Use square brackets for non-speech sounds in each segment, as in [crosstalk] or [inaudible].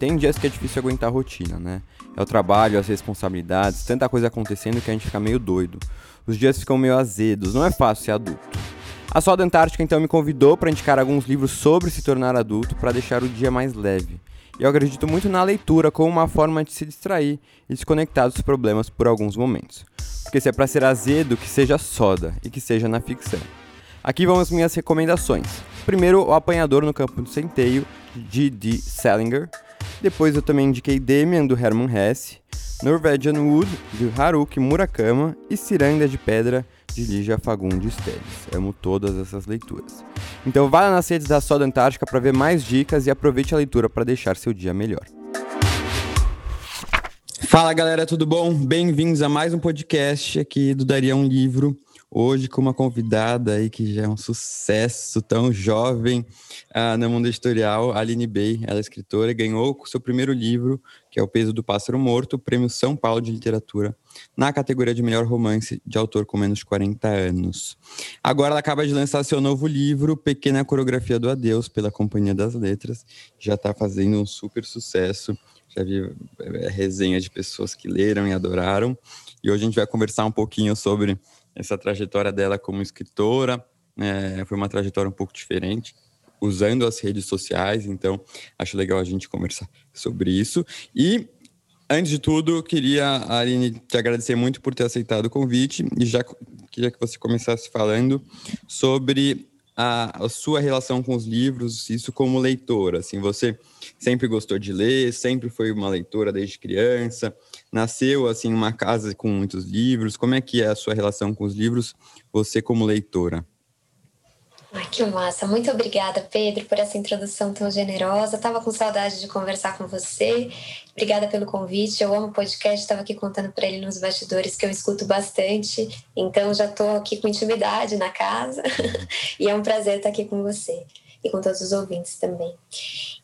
Tem dias que é difícil aguentar a rotina, né? É o trabalho, as responsabilidades, tanta coisa acontecendo que a gente fica meio doido. Os dias ficam meio azedos, não é fácil ser adulto. A Soda Antártica então me convidou para indicar alguns livros sobre se tornar adulto para deixar o dia mais leve. E eu acredito muito na leitura como uma forma de se distrair e desconectar dos problemas por alguns momentos. Porque se é para ser azedo, que seja soda e que seja na ficção. Aqui vão as minhas recomendações. Primeiro, O Apanhador no Campo do Centeio, de D. Salinger. Depois eu também indiquei Demian, do Herman Hesse. Norwegian Wood, de Haruki Murakama. E Ciranda de Pedra, de Lígia Fagundes Teles. Amo todas essas leituras. Então vá nas redes da Soda Antártica para ver mais dicas e aproveite a leitura para deixar seu dia melhor. Fala galera, tudo bom? Bem-vindos a mais um podcast aqui do Daria um Livro. Hoje com uma convidada aí que já é um sucesso, tão jovem uh, no mundo editorial, Aline Bey. Ela é escritora ganhou o seu primeiro livro, que é O Peso do Pássaro Morto, Prêmio São Paulo de Literatura, na categoria de melhor romance de autor com menos de 40 anos. Agora ela acaba de lançar seu novo livro, Pequena Coreografia do Adeus, pela Companhia das Letras. Já está fazendo um super sucesso. Já vi é, resenha de pessoas que leram e adoraram. E hoje a gente vai conversar um pouquinho sobre essa trajetória dela como escritora. É, foi uma trajetória um pouco diferente, usando as redes sociais, então acho legal a gente conversar sobre isso. E, antes de tudo, queria, Aline, te agradecer muito por ter aceitado o convite e já queria que você começasse falando sobre a, a, sua relação com os livros, isso como leitora. Assim, você sempre gostou de ler, sempre foi uma leitora desde criança, nasceu assim uma casa com muitos livros. Como é que é a sua relação com os livros, você como leitora? Ai, que massa. Muito obrigada, Pedro, por essa introdução tão generosa. Tava com saudade de conversar com você. Obrigada pelo convite. Eu amo podcast. Estava aqui contando para ele nos bastidores que eu escuto bastante. Então já estou aqui com intimidade na casa. [laughs] e é um prazer estar aqui com você e com todos os ouvintes também.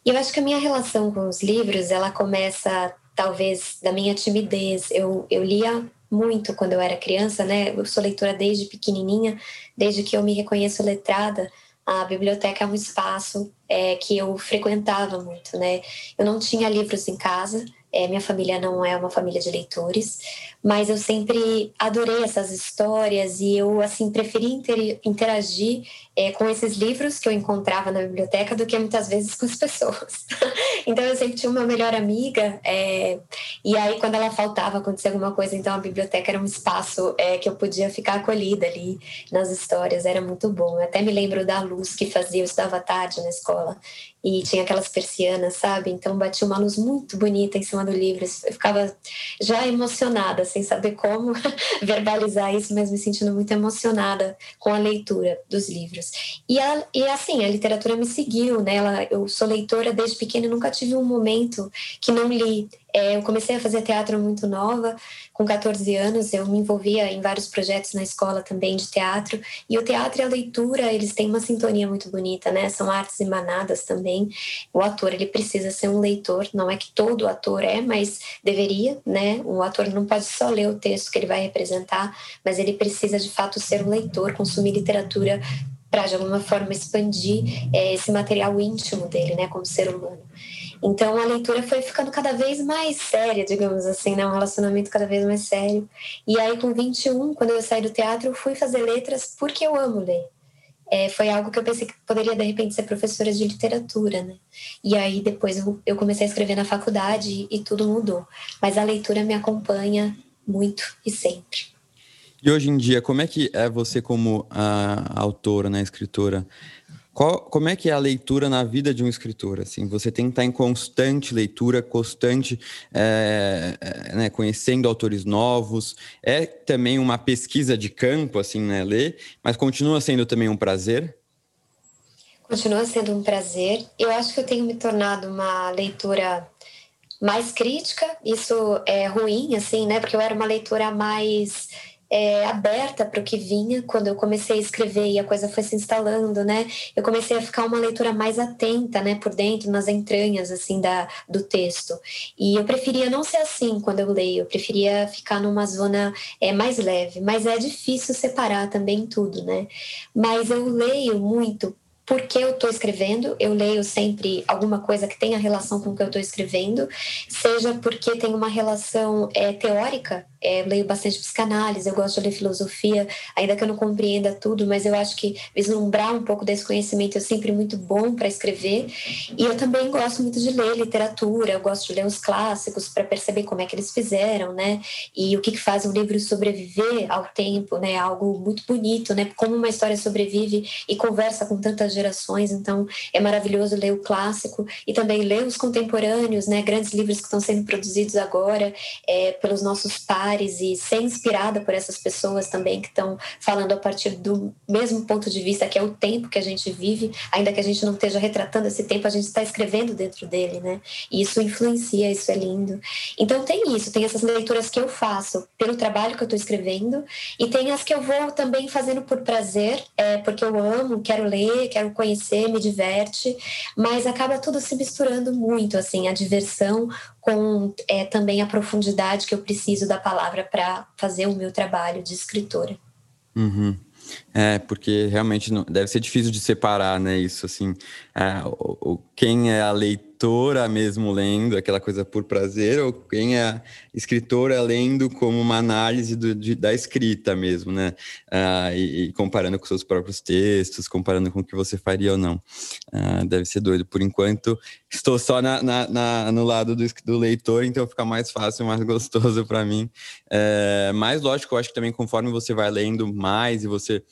E eu acho que a minha relação com os livros, ela começa talvez da minha timidez. Eu, eu lia muito quando eu era criança, né? Eu sou leitora desde pequenininha, desde que eu me reconheço letrada. A biblioteca é um espaço é, que eu frequentava muito, né? Eu não tinha livros em casa, é, minha família não é uma família de leitores, mas eu sempre adorei essas histórias e eu assim preferi interagir é, com esses livros que eu encontrava na biblioteca do que muitas vezes com as pessoas. [laughs] então eu sempre tinha uma melhor amiga é, e aí quando ela faltava acontecia alguma coisa, então a biblioteca era um espaço é, que eu podia ficar acolhida ali nas histórias, era muito bom. Eu até me lembro da luz que fazia, eu estudava tarde na escola e tinha aquelas persianas, sabe? Então batia uma luz muito bonita em cima do livro. Eu ficava já emocionada, sem saber como [laughs] verbalizar isso, mas me sentindo muito emocionada com a leitura dos livros. E, a, e assim, a literatura me seguiu, né? Ela, eu sou leitora desde pequena e nunca tive um momento que não li. É, eu comecei a fazer teatro muito nova, com 14 anos, eu me envolvia em vários projetos na escola também de teatro. E o teatro e a leitura, eles têm uma sintonia muito bonita, né? São artes emanadas também. O ator, ele precisa ser um leitor, não é que todo ator é, mas deveria, né? O ator não pode só ler o texto que ele vai representar, mas ele precisa de fato ser um leitor, consumir literatura para de alguma forma expandir é, esse material íntimo dele, né, como ser humano. Então a leitura foi ficando cada vez mais séria, digamos assim, né? Um relacionamento cada vez mais sério. E aí, com 21, quando eu saí do teatro, eu fui fazer letras porque eu amo ler. É, foi algo que eu pensei que poderia, de repente, ser professora de literatura, né? E aí, depois, eu, eu comecei a escrever na faculdade e, tudo mudou. Mas a leitura me acompanha muito e sempre. E hoje em dia, como é que é você como a autora, né, escritora? Qual, como é que é a leitura na vida de um escritor? Assim, você tem que estar em constante leitura, constante, é, é, né, conhecendo autores novos. É também uma pesquisa de campo, assim, né, ler, mas continua sendo também um prazer? Continua sendo um prazer. Eu acho que eu tenho me tornado uma leitora mais crítica. Isso é ruim, assim, né? Porque eu era uma leitora mais é, aberta para o que vinha quando eu comecei a escrever e a coisa foi se instalando, né? Eu comecei a ficar uma leitura mais atenta, né, por dentro, nas entranhas assim da do texto. E eu preferia não ser assim quando eu leio. Eu preferia ficar numa zona é, mais leve. Mas é difícil separar também tudo, né? Mas eu leio muito porque eu estou escrevendo, eu leio sempre alguma coisa que tenha relação com o que eu estou escrevendo, seja porque tem uma relação é, teórica é, leio bastante psicanálise, eu gosto de ler filosofia, ainda que eu não compreenda tudo, mas eu acho que vislumbrar um pouco desse conhecimento é sempre muito bom para escrever. E eu também gosto muito de ler literatura, eu gosto de ler os clássicos para perceber como é que eles fizeram, né? E o que, que faz um livro sobreviver ao tempo, né? Algo muito bonito, né? Como uma história sobrevive e conversa com tantas gerações, então é maravilhoso ler o clássico e também ler os contemporâneos, né? Grandes livros que estão sendo produzidos agora é, pelos nossos pais e ser inspirada por essas pessoas também que estão falando a partir do mesmo ponto de vista que é o tempo que a gente vive, ainda que a gente não esteja retratando esse tempo, a gente está escrevendo dentro dele, né? E isso influencia, isso é lindo. Então tem isso, tem essas leituras que eu faço pelo trabalho que eu estou escrevendo e tem as que eu vou também fazendo por prazer, é, porque eu amo, quero ler, quero conhecer, me diverte, mas acaba tudo se misturando muito, assim, a diversão com é, também a profundidade que eu preciso da palavra para fazer o meu trabalho de escritora. Uhum. É, porque realmente não, deve ser difícil de separar, né? Isso, assim, é, o, o, quem é a leitora mesmo lendo, aquela coisa por prazer, ou quem é escritora lendo como uma análise do, de, da escrita mesmo, né? Ah, e, e, comparando com seus próprios textos, comparando com o que você faria ou não. Ah, deve ser doido. Por enquanto, estou só na, na, na no lado do, do, leitor, então fica mais fácil, mais [laughs] gostoso para mim. É, mas, lógico, eu acho que também conforme você vai lendo mais e você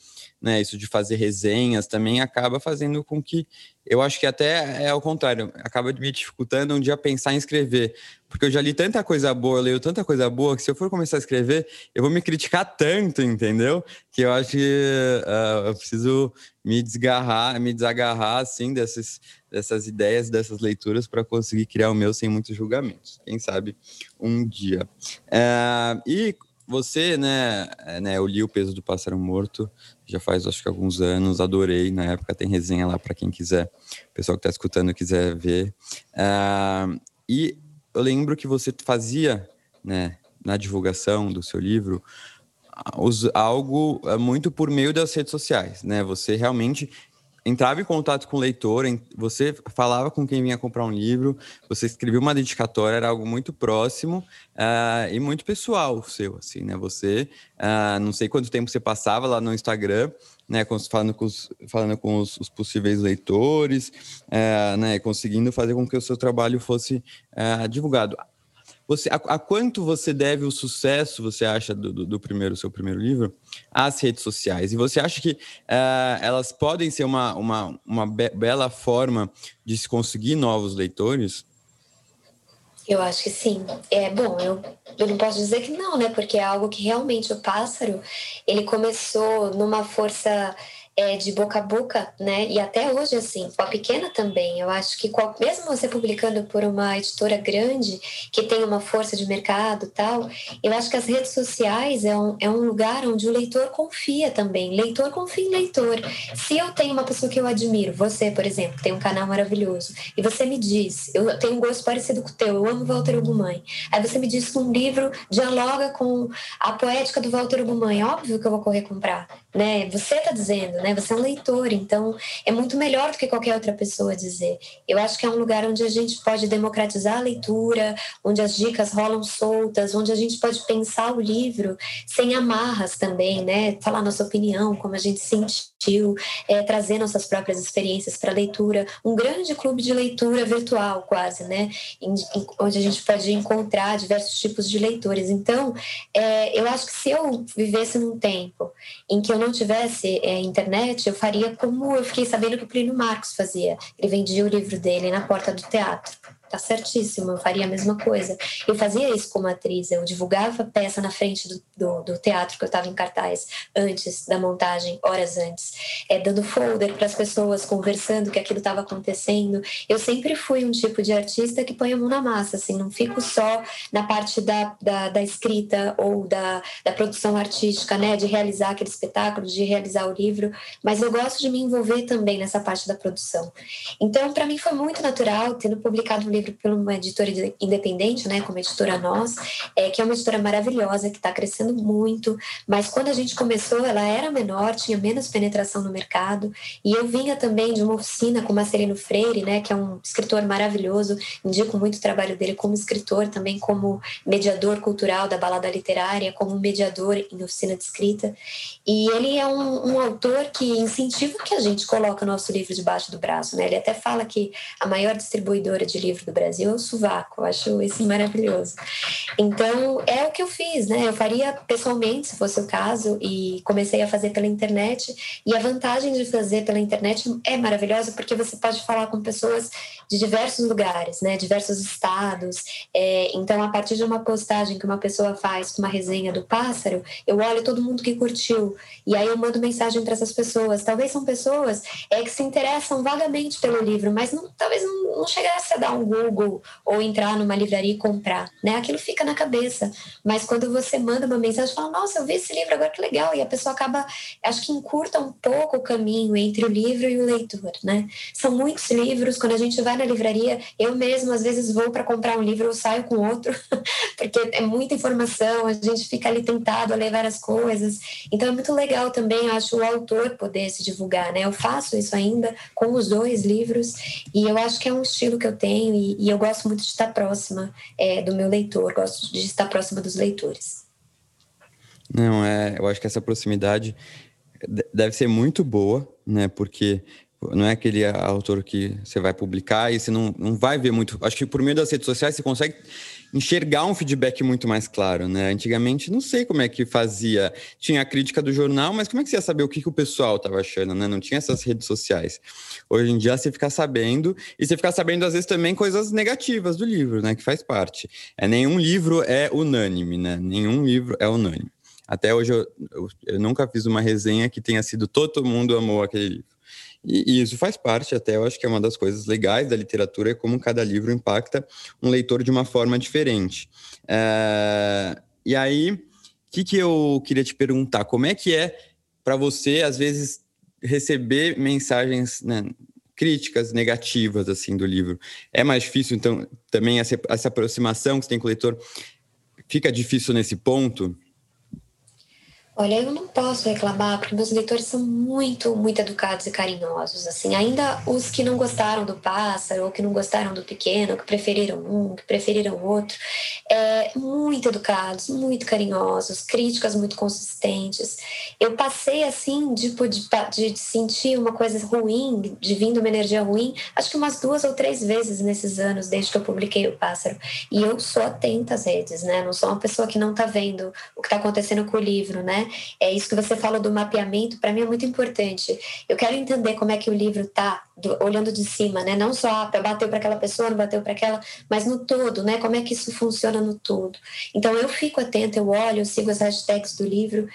né, isso de fazer resenhas também acaba fazendo com que eu acho que até é ao contrário, acaba me dificultando um dia pensar em escrever, porque eu já li tanta coisa boa, eu leio tanta coisa boa que se eu for começar a escrever, eu vou me criticar tanto, entendeu? Que eu acho que uh, eu preciso me desgarrar, me desagarrar assim dessas, dessas ideias, dessas leituras para conseguir criar o meu sem muitos julgamentos. Quem sabe um dia. Uh, e você, né, é, né, eu li O Peso do Pássaro Morto, já faz acho que alguns anos, adorei, na época tem resenha lá para quem quiser, o pessoal que está escutando quiser ver. Uh, e eu lembro que você fazia, né, na divulgação do seu livro, algo é, muito por meio das redes sociais, né? Você realmente entrava em contato com o leitor, você falava com quem vinha comprar um livro, você escrevia uma dedicatória, era algo muito próximo uh, e muito pessoal seu, assim, né? Você, uh, não sei quanto tempo você passava lá no Instagram, né, falando com os, falando com os, os possíveis leitores, uh, né, conseguindo fazer com que o seu trabalho fosse divulgado. Você, a, a, quanto você deve o sucesso, você acha, do, do, do, primeiro, seu primeiro livro, às redes sociais? E você acha que uh, elas podem ser uma, uma, uma be bela forma de se conseguir novos leitores? Eu acho que sim. É bom, eu, eu não posso dizer que não, né? Porque é algo que realmente o pássaro ele começou numa força é, de boca a boca, né? E até hoje, assim, com a pequena também. Eu acho que qual, mesmo você publicando por uma editora grande, que tem uma força de mercado tal, eu acho que as redes sociais é um, é um lugar onde o leitor confia também. Leitor confia em leitor. Se eu tenho uma pessoa que eu admiro, você, por exemplo, tem um canal maravilhoso, e você me diz, eu tenho um gosto parecido com o teu, eu amo Walter Ugumãe. Aí você me diz que um livro dialoga com a poética do Walter Ugumãe. Óbvio que eu vou correr comprar, né? Você tá dizendo, né? Você é um leitor, então é muito melhor do que qualquer outra pessoa dizer. Eu acho que é um lugar onde a gente pode democratizar a leitura, onde as dicas rolam soltas, onde a gente pode pensar o livro sem amarras também, né? Falar nossa opinião, como a gente sentiu, é, trazer nossas próprias experiências para a leitura. Um grande clube de leitura virtual, quase, né? Em, em, onde a gente pode encontrar diversos tipos de leitores. Então, é, eu acho que se eu vivesse num tempo em que eu não tivesse é, internet, internet, eu faria como eu fiquei sabendo que o Plínio Marcos fazia. Ele vendia o livro dele na porta do teatro. Tá certíssimo, eu faria a mesma coisa. Eu fazia isso como atriz, eu divulgava peça na frente do, do, do teatro que eu estava em cartaz antes da montagem, horas antes, é, dando folder para as pessoas, conversando que aquilo estava acontecendo. Eu sempre fui um tipo de artista que põe a mão na massa, assim, não fico só na parte da, da, da escrita ou da, da produção artística, né, de realizar aquele espetáculo, de realizar o livro, mas eu gosto de me envolver também nessa parte da produção. Então, para mim foi muito natural, tendo publicado um livro por uma editora independente, né, como a editora Nós, é, que é uma editora maravilhosa, que está crescendo muito, mas quando a gente começou, ela era menor, tinha menos penetração no mercado, e eu vinha também de uma oficina com Marcelino Freire, né, que é um escritor maravilhoso, indico muito o trabalho dele como escritor, também como mediador cultural da balada literária, como mediador em oficina de escrita, e ele é um, um autor que incentiva que a gente coloca o nosso livro debaixo do braço, né, ele até fala que a maior distribuidora de livro do Brasil é o Suvaco. Eu acho isso maravilhoso. Então, é o que eu fiz, né? Eu faria pessoalmente, se fosse o caso, e comecei a fazer pela internet. E a vantagem de fazer pela internet é maravilhosa porque você pode falar com pessoas de diversos lugares, né? Diversos estados. É, então, a partir de uma postagem que uma pessoa faz com uma resenha do pássaro, eu olho todo mundo que curtiu. E aí eu mando mensagem para essas pessoas. Talvez são pessoas é, que se interessam vagamente pelo livro, mas não, talvez não, não chegasse a dar um Google ou entrar numa livraria e comprar, né? Aquilo fica na cabeça. Mas quando você manda uma mensagem, fala, nossa, eu vi esse livro agora que legal, e a pessoa acaba, acho que encurta um pouco o caminho entre o livro e o leitor, né? São muitos livros, quando a gente vai na livraria, eu mesmo às vezes vou para comprar um livro, eu saio com outro, [laughs] porque é muita informação, a gente fica ali tentado a ler várias coisas. Então é muito legal também, acho, o autor poder se divulgar, né? Eu faço isso ainda com os dois livros, e eu acho que é um estilo que eu tenho e, eu gosto muito de estar próxima é, do meu leitor, gosto de estar próxima dos leitores. Não, é, eu acho que essa proximidade deve ser muito boa, né? Porque não é aquele autor que você vai publicar e você não, não vai ver muito. Acho que por meio das redes sociais você consegue enxergar um feedback muito mais claro, né? Antigamente, não sei como é que fazia. Tinha a crítica do jornal, mas como é que você ia saber o que, que o pessoal estava achando, né? Não tinha essas redes sociais. Hoje em dia, você fica sabendo, e você fica sabendo, às vezes, também coisas negativas do livro, né? Que faz parte. É, nenhum livro é unânime, né? Nenhum livro é unânime. Até hoje, eu, eu, eu nunca fiz uma resenha que tenha sido todo mundo amou aquele livro. E, isso faz parte, até eu acho que é uma das coisas legais da literatura, é como cada livro impacta um leitor de uma forma diferente. É, e aí, o que, que eu queria te perguntar? Como é que é para você, às vezes, receber mensagens né, críticas negativas assim do livro? É mais difícil, então, também essa, essa aproximação que você tem com o leitor fica difícil nesse ponto? Olha, eu não posso reclamar, porque meus leitores são muito, muito educados e carinhosos. Assim, ainda os que não gostaram do pássaro, ou que não gostaram do pequeno, que preferiram um, que preferiram outro, é, muito educados, muito carinhosos, críticas muito consistentes. Eu passei assim, de, de sentir uma coisa ruim, de vindo uma energia ruim, acho que umas duas ou três vezes nesses anos, desde que eu publiquei o pássaro. E eu sou atenta às redes, né? Não sou uma pessoa que não está vendo o que está acontecendo com o livro, né? É isso que você falou do mapeamento, para mim é muito importante. Eu quero entender como é que o livro está olhando de cima, né? Não só ah, bateu para aquela pessoa, não bateu para aquela, mas no todo, né? Como é que isso funciona no todo? Então eu fico atenta, eu olho, eu sigo as hashtags do livro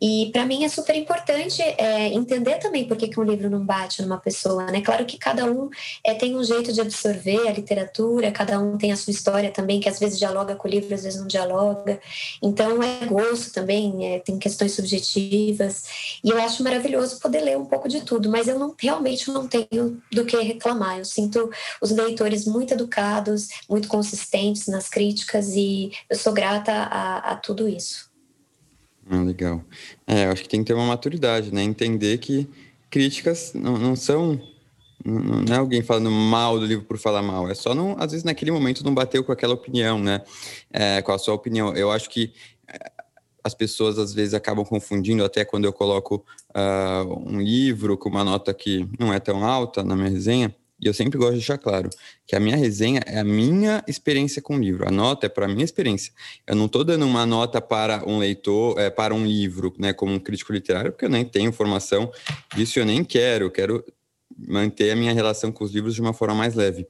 e para mim é super importante é, entender também por que, que um livro não bate numa pessoa, né? Claro que cada um é, tem um jeito de absorver a literatura, cada um tem a sua história também, que às vezes dialoga com o livro, às vezes não dialoga. Então é gosto também, é, tem questões subjetivas e eu acho maravilhoso poder ler um pouco de tudo, mas eu não realmente não tenho do que reclamar. Eu sinto os leitores muito educados, muito consistentes nas críticas e eu sou grata a, a tudo isso. Ah, legal. É, eu acho que tem que ter uma maturidade, né? Entender que críticas não, não são não é alguém falando mal do livro por falar mal, é só, não, às vezes, naquele momento não bateu com aquela opinião, né? É, com a sua opinião. Eu acho que as pessoas às vezes acabam confundindo, até quando eu coloco uh, um livro com uma nota que não é tão alta na minha resenha, e eu sempre gosto de deixar claro que a minha resenha é a minha experiência com o livro. A nota é para a minha experiência. Eu não estou dando uma nota para um leitor, é, para um livro, né, como um crítico literário, porque eu nem tenho formação disso, eu nem quero. Eu quero manter a minha relação com os livros de uma forma mais leve.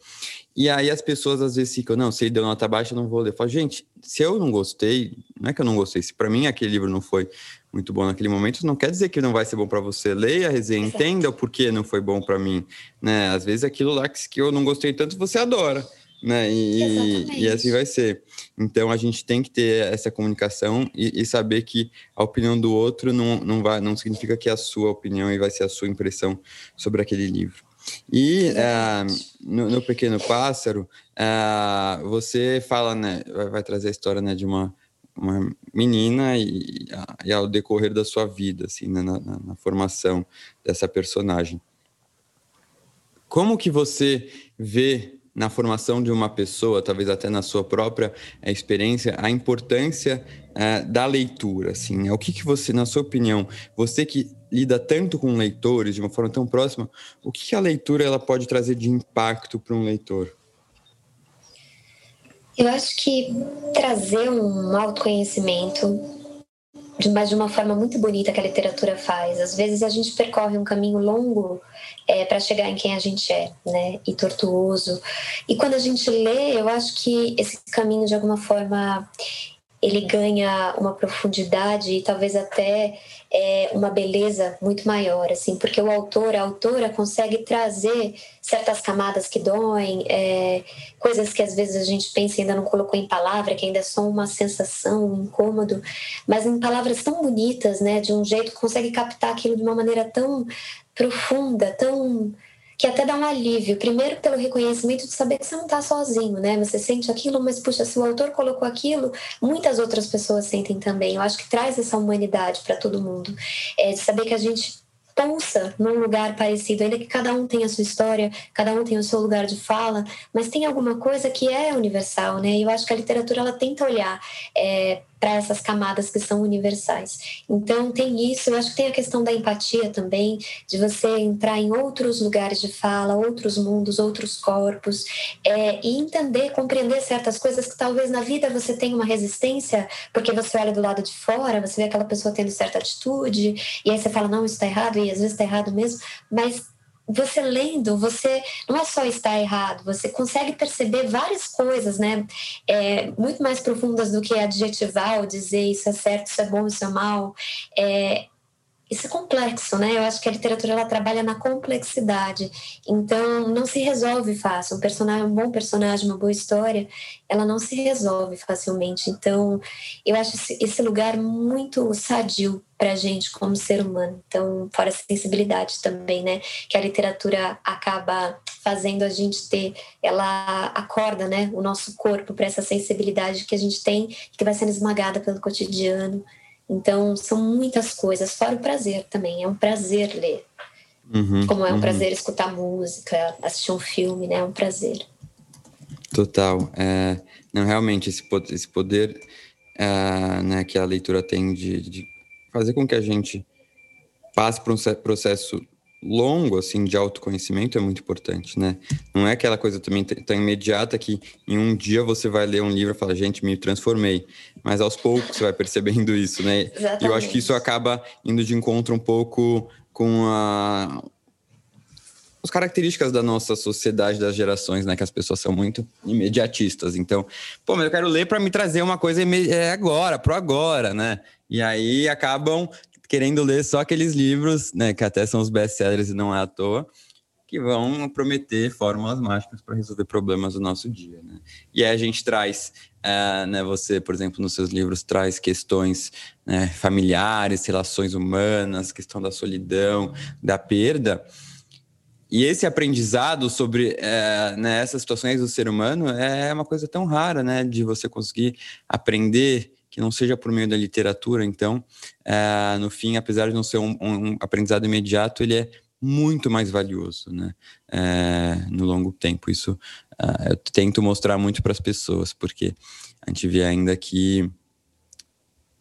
E aí as pessoas às vezes ficam, não, se ele deu nota baixa, eu não vou ler. Eu falo, gente, se eu não gostei, não é que eu não gostei, se para mim aquele livro não foi muito bom naquele momento, não quer dizer que não vai ser bom para você. Leia a resenha, Exato. entenda o porquê não foi bom para mim, né? Às vezes aquilo lá que eu não gostei tanto, você adora né? E, e, assim vai ser. Então a gente tem que ter essa comunicação e, e, saber que a opinião do outro não, não, vai, não significa que é a sua opinião e vai ser a sua impressão sobre aquele livro. E uh, no, no, Pequeno Pássaro, uh, você fala, né? Vai, vai, trazer a história né, de uma, uma menina e, e ao decorrer da sua vida, assim, né, na, na, na formação dessa personagem. Como que você vê na formação de uma pessoa, talvez até na sua própria é, experiência, a importância é, da leitura, assim, é o que, que você, na sua opinião, você que lida tanto com leitores de uma forma tão próxima, o que, que a leitura ela pode trazer de impacto para um leitor? Eu acho que trazer um autoconhecimento mas de uma forma muito bonita que a literatura faz. Às vezes a gente percorre um caminho longo é, para chegar em quem a gente é, né? E tortuoso. E quando a gente lê, eu acho que esse caminho de alguma forma ele ganha uma profundidade e talvez até é, uma beleza muito maior, assim, porque o autor, a autora consegue trazer certas camadas que doem, é, coisas que às vezes a gente pensa e ainda não colocou em palavra, que ainda é só uma sensação, um incômodo, mas em palavras tão bonitas, né, de um jeito que consegue captar aquilo de uma maneira tão profunda, tão que até dá um alívio. Primeiro, pelo reconhecimento de saber que você não está sozinho, né? Você sente aquilo, mas puxa, se o autor colocou aquilo, muitas outras pessoas sentem também. Eu acho que traz essa humanidade para todo mundo. É, de saber que a gente pulsa num lugar parecido, ainda que cada um tenha a sua história, cada um tenha o seu lugar de fala, mas tem alguma coisa que é universal, né? E eu acho que a literatura ela tenta olhar é, para essas camadas que são universais. Então tem isso, eu acho que tem a questão da empatia também, de você entrar em outros lugares de fala, outros mundos, outros corpos, é, e entender, compreender certas coisas que talvez na vida você tenha uma resistência, porque você olha do lado de fora, você vê aquela pessoa tendo certa atitude, e aí você fala, não, isso está errado, e às vezes está errado mesmo, mas você lendo, você não é só estar errado, você consegue perceber várias coisas, né? É, muito mais profundas do que adjetivar ou dizer isso é certo, isso é bom, isso é mal. É, isso é complexo, né? Eu acho que a literatura ela trabalha na complexidade. Então, não se resolve fácil. Um personagem, um bom personagem, uma boa história, ela não se resolve facilmente. Então, eu acho esse lugar muito sadio para a gente como ser humano. Então, fora a sensibilidade também, né? Que a literatura acaba fazendo a gente ter, ela acorda, né? O nosso corpo para essa sensibilidade que a gente tem, que vai sendo esmagada pelo cotidiano então, são muitas coisas, fora o prazer também. É um prazer ler. Uhum, Como é um uhum. prazer escutar música, assistir um filme, né? É um prazer. Total. É, não, realmente, esse poder, esse poder é, né, que a leitura tem de, de fazer com que a gente passe por um processo longo assim de autoconhecimento é muito importante, né? Não é aquela coisa também tão imediata que em um dia você vai ler um livro e fala, gente, me transformei. Mas aos poucos você vai percebendo isso, né? Exatamente. E eu acho que isso acaba indo de encontro um pouco com a as características da nossa sociedade das gerações, né, que as pessoas são muito imediatistas. Então, pô, mas eu quero ler para me trazer uma coisa é agora, pro agora, né? E aí acabam querendo ler só aqueles livros, né, que até são os best-sellers e não é à toa, que vão prometer fórmulas mágicas para resolver problemas do nosso dia, né? E aí a gente traz, uh, né, você, por exemplo, nos seus livros traz questões né, familiares, relações humanas, questão da solidão, da perda, e esse aprendizado sobre é, né, essas situações do ser humano é uma coisa tão rara, né? De você conseguir aprender que não seja por meio da literatura. Então, é, no fim, apesar de não ser um, um, aprendizado imediato, ele é muito mais valioso, né? É, no longo tempo. Isso uh, eu tento mostrar muito para as pessoas, porque a gente vê ainda que.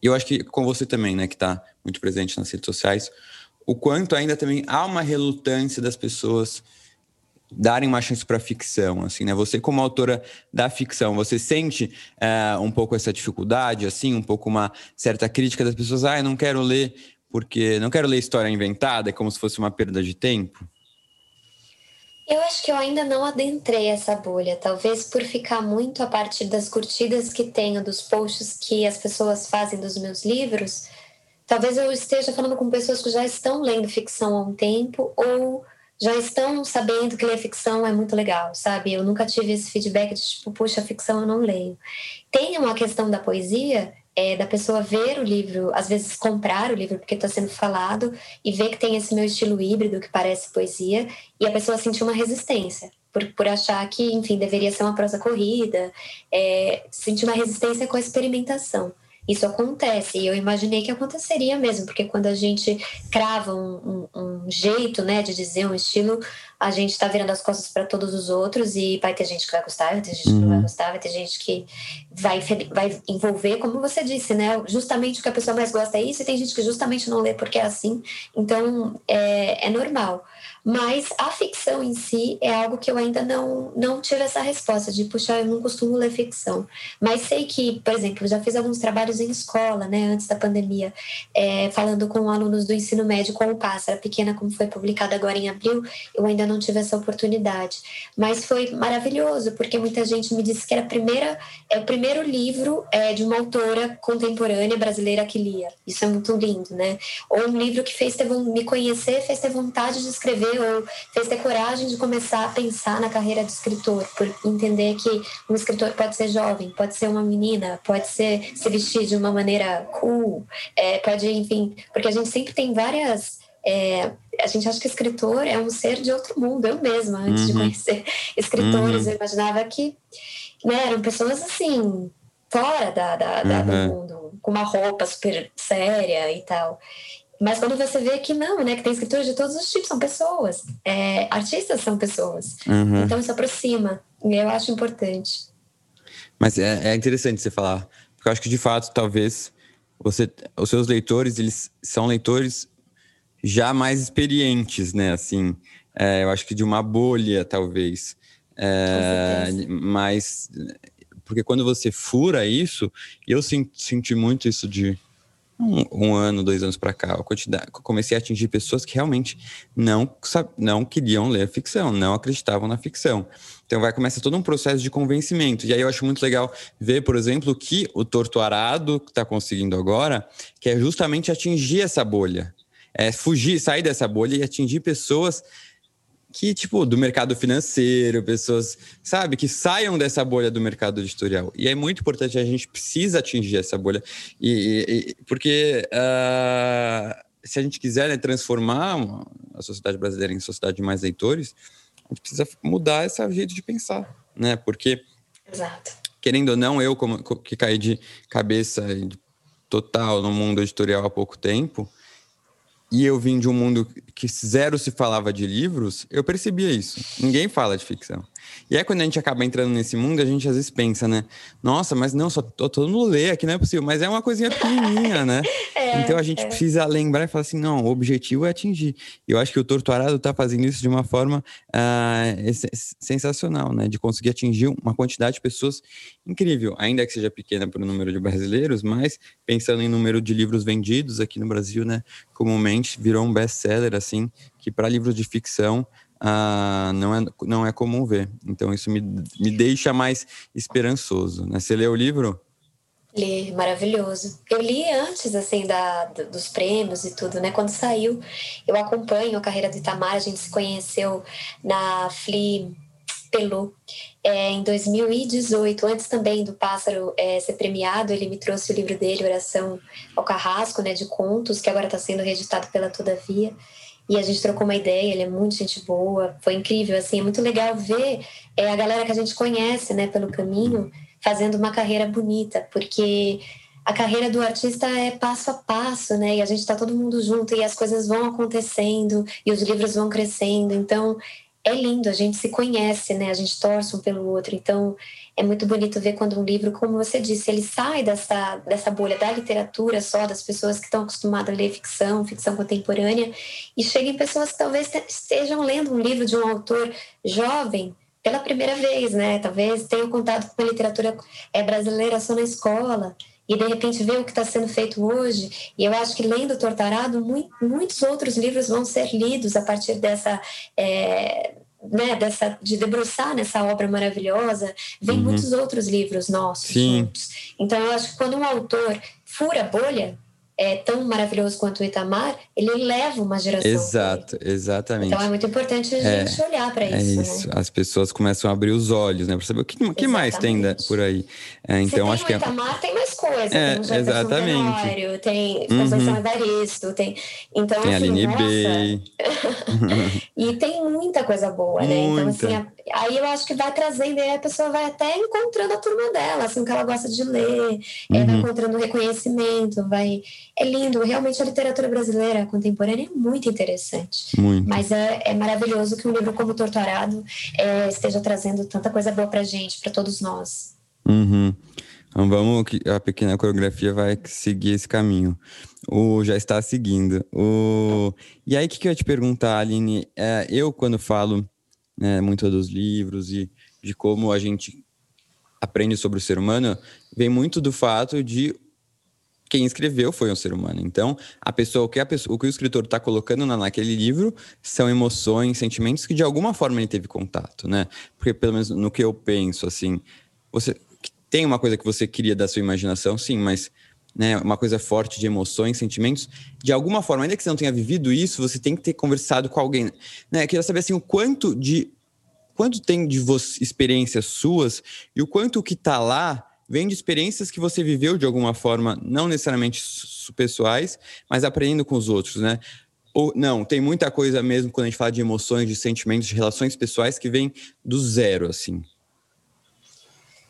E eu acho que com você também, né, que está muito presente nas redes sociais, o quanto ainda também há uma relutância das pessoas darem uma chance para ficção, assim, né? Você como autora da ficção, você sente é, um pouco essa dificuldade, assim, um pouco uma certa crítica das pessoas, ah, eu não quero ler porque não quero ler história inventada, é como se fosse uma perda de tempo? Eu acho que eu ainda não adentrei essa bolha, talvez por ficar muito a partir das curtidas que tenho, dos posts que as pessoas fazem dos meus livros. Talvez eu esteja falando com pessoas que já estão lendo ficção há um tempo ou já estão sabendo que ler ficção é muito legal, sabe? Eu nunca tive esse feedback de tipo, puxa, ficção eu não leio. Tem uma questão da poesia é, da pessoa ver o livro, às vezes comprar o livro porque está sendo falado e ver que tem esse meu estilo híbrido que parece poesia e a pessoa sentir uma resistência por, por achar que, enfim, deveria ser uma prosa corrida, é, sentir uma resistência com a experimentação. Isso acontece, e eu imaginei que aconteceria mesmo, porque quando a gente crava um, um, um jeito né, de dizer, um estilo, a gente está virando as costas para todos os outros e vai ter gente que vai gostar, vai ter gente que não vai uhum. gostar, vai ter gente que vai, vai envolver, como você disse, né? Justamente o que a pessoa mais gosta é isso, e tem gente que justamente não lê porque é assim. Então, é, é normal. Mas a ficção em si é algo que eu ainda não, não tive essa resposta de, puxa, eu não costumo ler ficção. Mas sei que, por exemplo, já fiz alguns trabalhos em escola, né, antes da pandemia, é, falando com alunos do ensino médio com o Pássaro Pequena, como foi publicado agora em abril, eu ainda não tive essa oportunidade. Mas foi maravilhoso, porque muita gente me disse que era primeira, é o primeiro livro é, de uma autora contemporânea brasileira que lia. Isso é muito lindo, né? Ou um livro que fez ter, me conhecer, fez ter vontade de escrever ou fez ter coragem de começar a pensar na carreira de escritor, por entender que um escritor pode ser jovem, pode ser uma menina, pode ser se vestir de uma maneira cool, é, pode, enfim, porque a gente sempre tem várias. É, a gente acha que escritor é um ser de outro mundo. Eu mesma, antes uhum. de conhecer escritores, uhum. eu imaginava que né, eram pessoas assim, fora da, da, da uhum. do mundo, com uma roupa super séria e tal. Mas quando você vê que não, né? Que tem escritores de todos os tipos, são pessoas. É, artistas são pessoas. Uhum. Então isso aproxima. E eu acho importante. Mas é, é, interessante você falar. Porque eu acho que, de fato, talvez você, os seus leitores, eles são leitores já mais experientes, né? Assim, é, eu acho que de uma bolha, talvez. É, mas porque quando você fura isso, eu senti muito isso de um, um ano, dois anos para cá, comecei a atingir pessoas que realmente não, não queriam ler ficção, não acreditavam na ficção. Então vai começar todo um processo de convencimento. E aí eu acho muito legal ver, por exemplo, que o Torto Arado está conseguindo agora, que é justamente atingir essa bolha. É fugir, sair dessa bolha e atingir pessoas que, tipo, do mercado financeiro, pessoas, sabe, que saiam dessa bolha do mercado editorial. E é muito importante, a gente precisa atingir essa bolha, e, e porque uh, se a gente quiser né, transformar a sociedade brasileira em sociedade de mais leitores, a gente precisa mudar esse jeito de pensar, né? Porque, Exato. querendo ou não, eu como, que caí de cabeça total no mundo editorial há pouco tempo, e eu vim de um mundo que zero se falava de livros, eu percebia isso. Ninguém fala de ficção. E é quando a gente acaba entrando nesse mundo, a gente às vezes pensa, né? Nossa, mas não, só todo mundo lê aqui, não é possível. Mas é uma coisinha pequenininha, né? [laughs] É, então a gente é. precisa lembrar e falar assim, não, o objetivo é atingir. Eu acho que o Torturado está fazendo isso de uma forma uh, sensacional, né? De conseguir atingir uma quantidade de pessoas incrível. Ainda que seja pequena para o número de brasileiros, mas pensando em número de livros vendidos aqui no Brasil, né? Comumente virou um best-seller, assim, que para livros de ficção ah, não, é, não é comum ver. Então isso me, me deixa mais esperançoso. Né? Você leu o livro? Li, maravilhoso. Eu li antes, assim, da, dos prêmios e tudo, né? Quando saiu, eu acompanho a carreira do Itamar, a gente se conheceu na Fli Pelu é, em 2018, antes também do Pássaro é, ser premiado, ele me trouxe o livro dele, Oração ao Carrasco, né, de contos, que agora está sendo reeditado pela Todavia e a gente trocou uma ideia, ele é muito gente boa, foi incrível, assim, é muito legal ver é, a galera que a gente conhece, né, pelo caminho, fazendo uma carreira bonita, porque a carreira do artista é passo a passo, né, e a gente está todo mundo junto e as coisas vão acontecendo e os livros vão crescendo, então é lindo, a gente se conhece, né, a gente torce um pelo outro, então é muito bonito ver quando um livro, como você disse, ele sai dessa, dessa bolha da literatura só, das pessoas que estão acostumadas a ler ficção, ficção contemporânea, e chega em pessoas que talvez estejam lendo um livro de um autor jovem pela primeira vez, né? Talvez tenham contato com a literatura é, brasileira só na escola e de repente ver o que está sendo feito hoje. E eu acho que lendo Tortarado, muitos outros livros vão ser lidos a partir dessa é, né, dessa, de debruçar nessa obra maravilhosa, vem uhum. muitos outros livros nossos Sim. juntos. Então, eu acho que quando um autor fura a bolha, é tão maravilhoso quanto o Itamar, ele leva uma geração. Exato, exatamente. Então é muito importante a é, gente olhar para é isso. É isso. Né? As pessoas começam a abrir os olhos, né, para saber o que, que mais tem por aí. É, então acho que o Itamar tem mais coisas. É, tem o exatamente. Tem Conceição uhum. Evaristo, tem então tem assim, a Aline B. [laughs] [laughs] e tem muita coisa boa, né? Então assim, a, aí eu acho que vai trazendo, aí a pessoa vai até encontrando a turma dela, assim, que ela gosta de ler, uhum. é, vai uhum. encontrando reconhecimento, vai é lindo. Realmente a literatura brasileira contemporânea é muito interessante. Muito. Mas é, é maravilhoso que um livro como Torturado é, esteja trazendo tanta coisa boa para gente, para todos nós. Uhum. Então vamos, a pequena coreografia vai seguir esse caminho. O já está seguindo. O e aí o que, que eu ia te perguntar, Aline? É, eu quando falo né, muito dos livros e de como a gente aprende sobre o ser humano, vem muito do fato de quem escreveu foi um ser humano. Então, a pessoa, o que, a pessoa, o, que o escritor está colocando na, naquele livro são emoções, sentimentos que de alguma forma ele teve contato, né? Porque, pelo menos no que eu penso, assim, você tem uma coisa que você queria da sua imaginação, sim, mas né, uma coisa forte de emoções, sentimentos, de alguma forma, ainda que você não tenha vivido isso, você tem que ter conversado com alguém. Né? Eu queria saber assim, o quanto de. Quanto tem de experiências suas e o quanto o que está lá vem de experiências que você viveu de alguma forma, não necessariamente pessoais, mas aprendendo com os outros, né? Ou não, tem muita coisa mesmo quando a gente fala de emoções, de sentimentos, de relações pessoais que vem do zero, assim.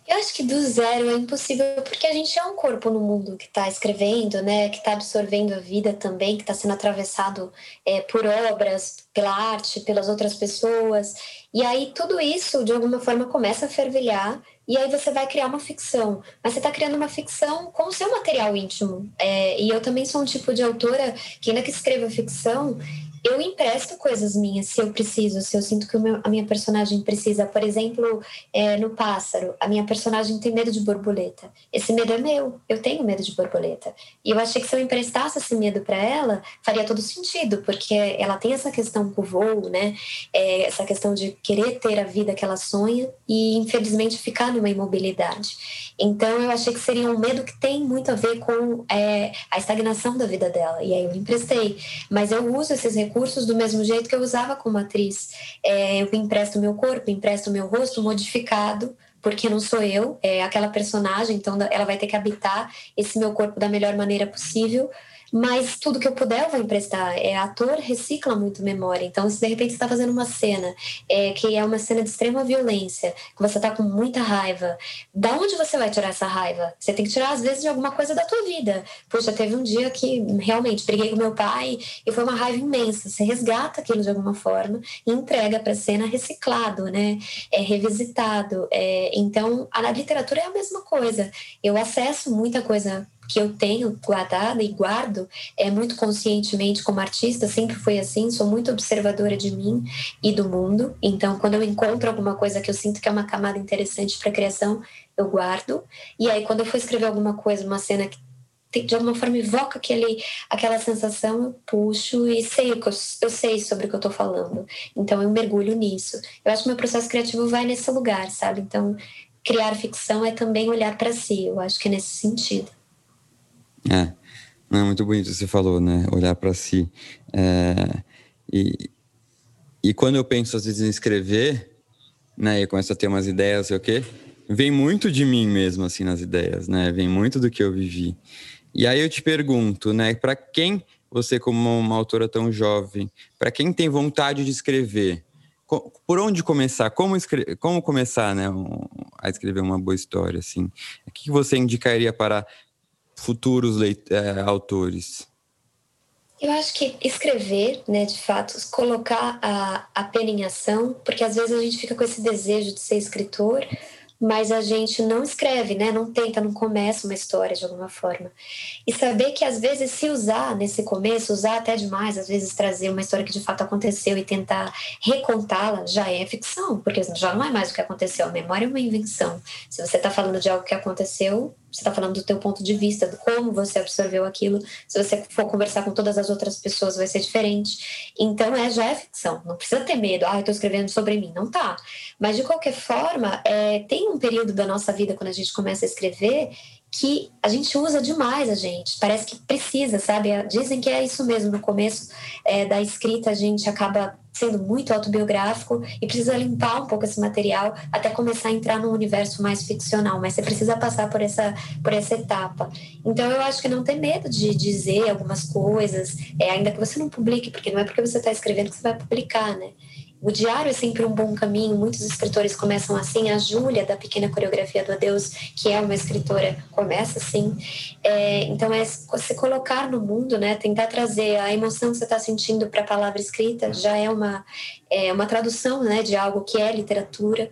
Eu acho que do zero é impossível, porque a gente é um corpo no mundo que está escrevendo, né, que está absorvendo a vida também, que está sendo atravessado é, por obras, pela arte, pelas outras pessoas. E aí tudo isso, de alguma forma, começa a fervilhar e aí você vai criar uma ficção. Mas você está criando uma ficção com o seu material íntimo. É, e eu também sou um tipo de autora que, ainda que escreva ficção, eu empresto coisas minhas se eu preciso, se eu sinto que meu, a minha personagem precisa. Por exemplo, é, no Pássaro, a minha personagem tem medo de borboleta. Esse medo é meu, eu tenho medo de borboleta. E eu achei que se eu emprestasse esse medo para ela, faria todo sentido, porque ela tem essa questão com o voo, né? É, essa questão de querer ter a vida que ela sonha e, infelizmente, ficar numa imobilidade. Então, eu achei que seria um medo que tem muito a ver com é, a estagnação da vida dela. E aí eu emprestei. Mas eu uso esses recursos do mesmo jeito que eu usava como atriz. É, eu empresto meu corpo, empresto meu rosto modificado porque não sou eu, é aquela personagem, então ela vai ter que habitar esse meu corpo da melhor maneira possível mas tudo que eu puder eu vou emprestar. É, ator recicla muito memória. Então, se de repente você está fazendo uma cena é, que é uma cena de extrema violência, que você está com muita raiva, da onde você vai tirar essa raiva? Você tem que tirar, às vezes, de alguma coisa da tua vida. Poxa, teve um dia que realmente briguei com meu pai e foi uma raiva imensa. Você resgata aquilo de alguma forma e entrega para a cena reciclado, né? É revisitado. É, então, a literatura é a mesma coisa. Eu acesso muita coisa que eu tenho guardada e guardo é muito conscientemente como artista, sempre foi assim, sou muito observadora de mim e do mundo. Então, quando eu encontro alguma coisa que eu sinto que é uma camada interessante para criação, eu guardo. E aí, quando eu for escrever alguma coisa, uma cena que de alguma forma evoca aquele, aquela sensação, eu puxo e sei eu, eu sei sobre o que eu estou falando. Então eu mergulho nisso. Eu acho que meu processo criativo vai nesse lugar, sabe? Então criar ficção é também olhar para si. Eu acho que é nesse sentido. É, não, muito bonito você falou, né? Olhar para si. É, e, e quando eu penso, às vezes, em escrever, né? E começo a ter umas ideias, sei o quê, vem muito de mim mesmo, assim, nas ideias, né? Vem muito do que eu vivi. E aí eu te pergunto, né? Para quem você, como uma autora tão jovem, para quem tem vontade de escrever, por onde começar? Como, escrever, como começar né, a escrever uma boa história? Assim? O que você indicaria para futuros é, autores? Eu acho que escrever, né, de fato, colocar a, a pena em ação, porque às vezes a gente fica com esse desejo de ser escritor, mas a gente não escreve, né? Não tenta, não começa uma história de alguma forma. E saber que às vezes se usar nesse começo, usar até demais, às vezes trazer uma história que de fato aconteceu e tentar recontá-la já é ficção, porque já não é mais o que aconteceu. A memória é uma invenção. Se você está falando de algo que aconteceu, você está falando do teu ponto de vista, do como você absorveu aquilo. Se você for conversar com todas as outras pessoas, vai ser diferente. Então, é, já é ficção. Não precisa ter medo. Ah, eu estou escrevendo sobre mim. Não tá. Mas, de qualquer forma, é, tem um período da nossa vida, quando a gente começa a escrever, que a gente usa demais a gente, parece que precisa, sabe? Dizem que é isso mesmo, no começo é, da escrita a gente acaba sendo muito autobiográfico e precisa limpar um pouco esse material até começar a entrar num universo mais ficcional, mas você precisa passar por essa, por essa etapa. Então eu acho que não ter medo de dizer algumas coisas, é, ainda que você não publique, porque não é porque você está escrevendo que você vai publicar, né? O diário é sempre um bom caminho, muitos escritores começam assim. A Júlia, da Pequena Coreografia do Adeus, que é uma escritora, começa assim. É, então, é se colocar no mundo, né? tentar trazer a emoção que você está sentindo para a palavra escrita, já é uma, é uma tradução né, de algo que é literatura.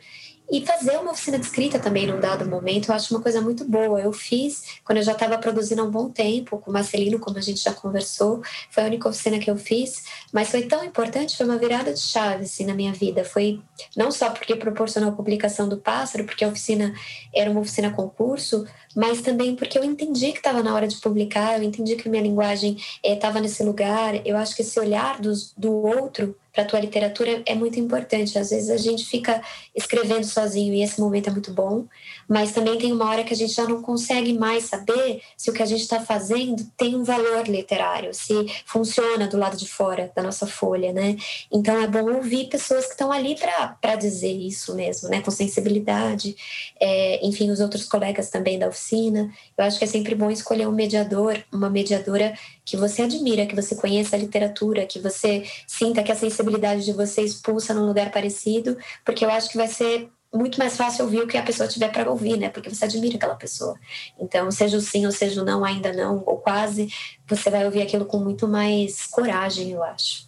E fazer uma oficina de escrita também num dado momento, eu acho uma coisa muito boa. Eu fiz quando eu já estava produzindo há um bom tempo, com o Marcelino, como a gente já conversou. Foi a única oficina que eu fiz, mas foi tão importante, foi uma virada de chave assim, na minha vida. Foi não só porque proporcionou a publicação do Pássaro, porque a oficina era uma oficina concurso, mas também porque eu entendi que estava na hora de publicar, eu entendi que minha linguagem estava eh, nesse lugar. Eu acho que esse olhar do, do outro para a tua literatura é muito importante. Às vezes a gente fica escrevendo sozinho e esse momento é muito bom, mas também tem uma hora que a gente já não consegue mais saber se o que a gente está fazendo tem um valor literário, se funciona do lado de fora da nossa folha, né? Então é bom ouvir pessoas que estão ali para dizer isso mesmo, né? Com sensibilidade. É, enfim, os outros colegas também da oficina. Eu acho que é sempre bom escolher um mediador, uma mediadora que você admira, que você conheça a literatura, que você sinta que a sensibilidade de você expulsa num lugar parecido, porque eu acho que vai ser muito mais fácil ouvir o que a pessoa tiver para ouvir, né? Porque você admira aquela pessoa. Então, seja o sim ou seja o não, ainda não, ou quase, você vai ouvir aquilo com muito mais coragem, eu acho.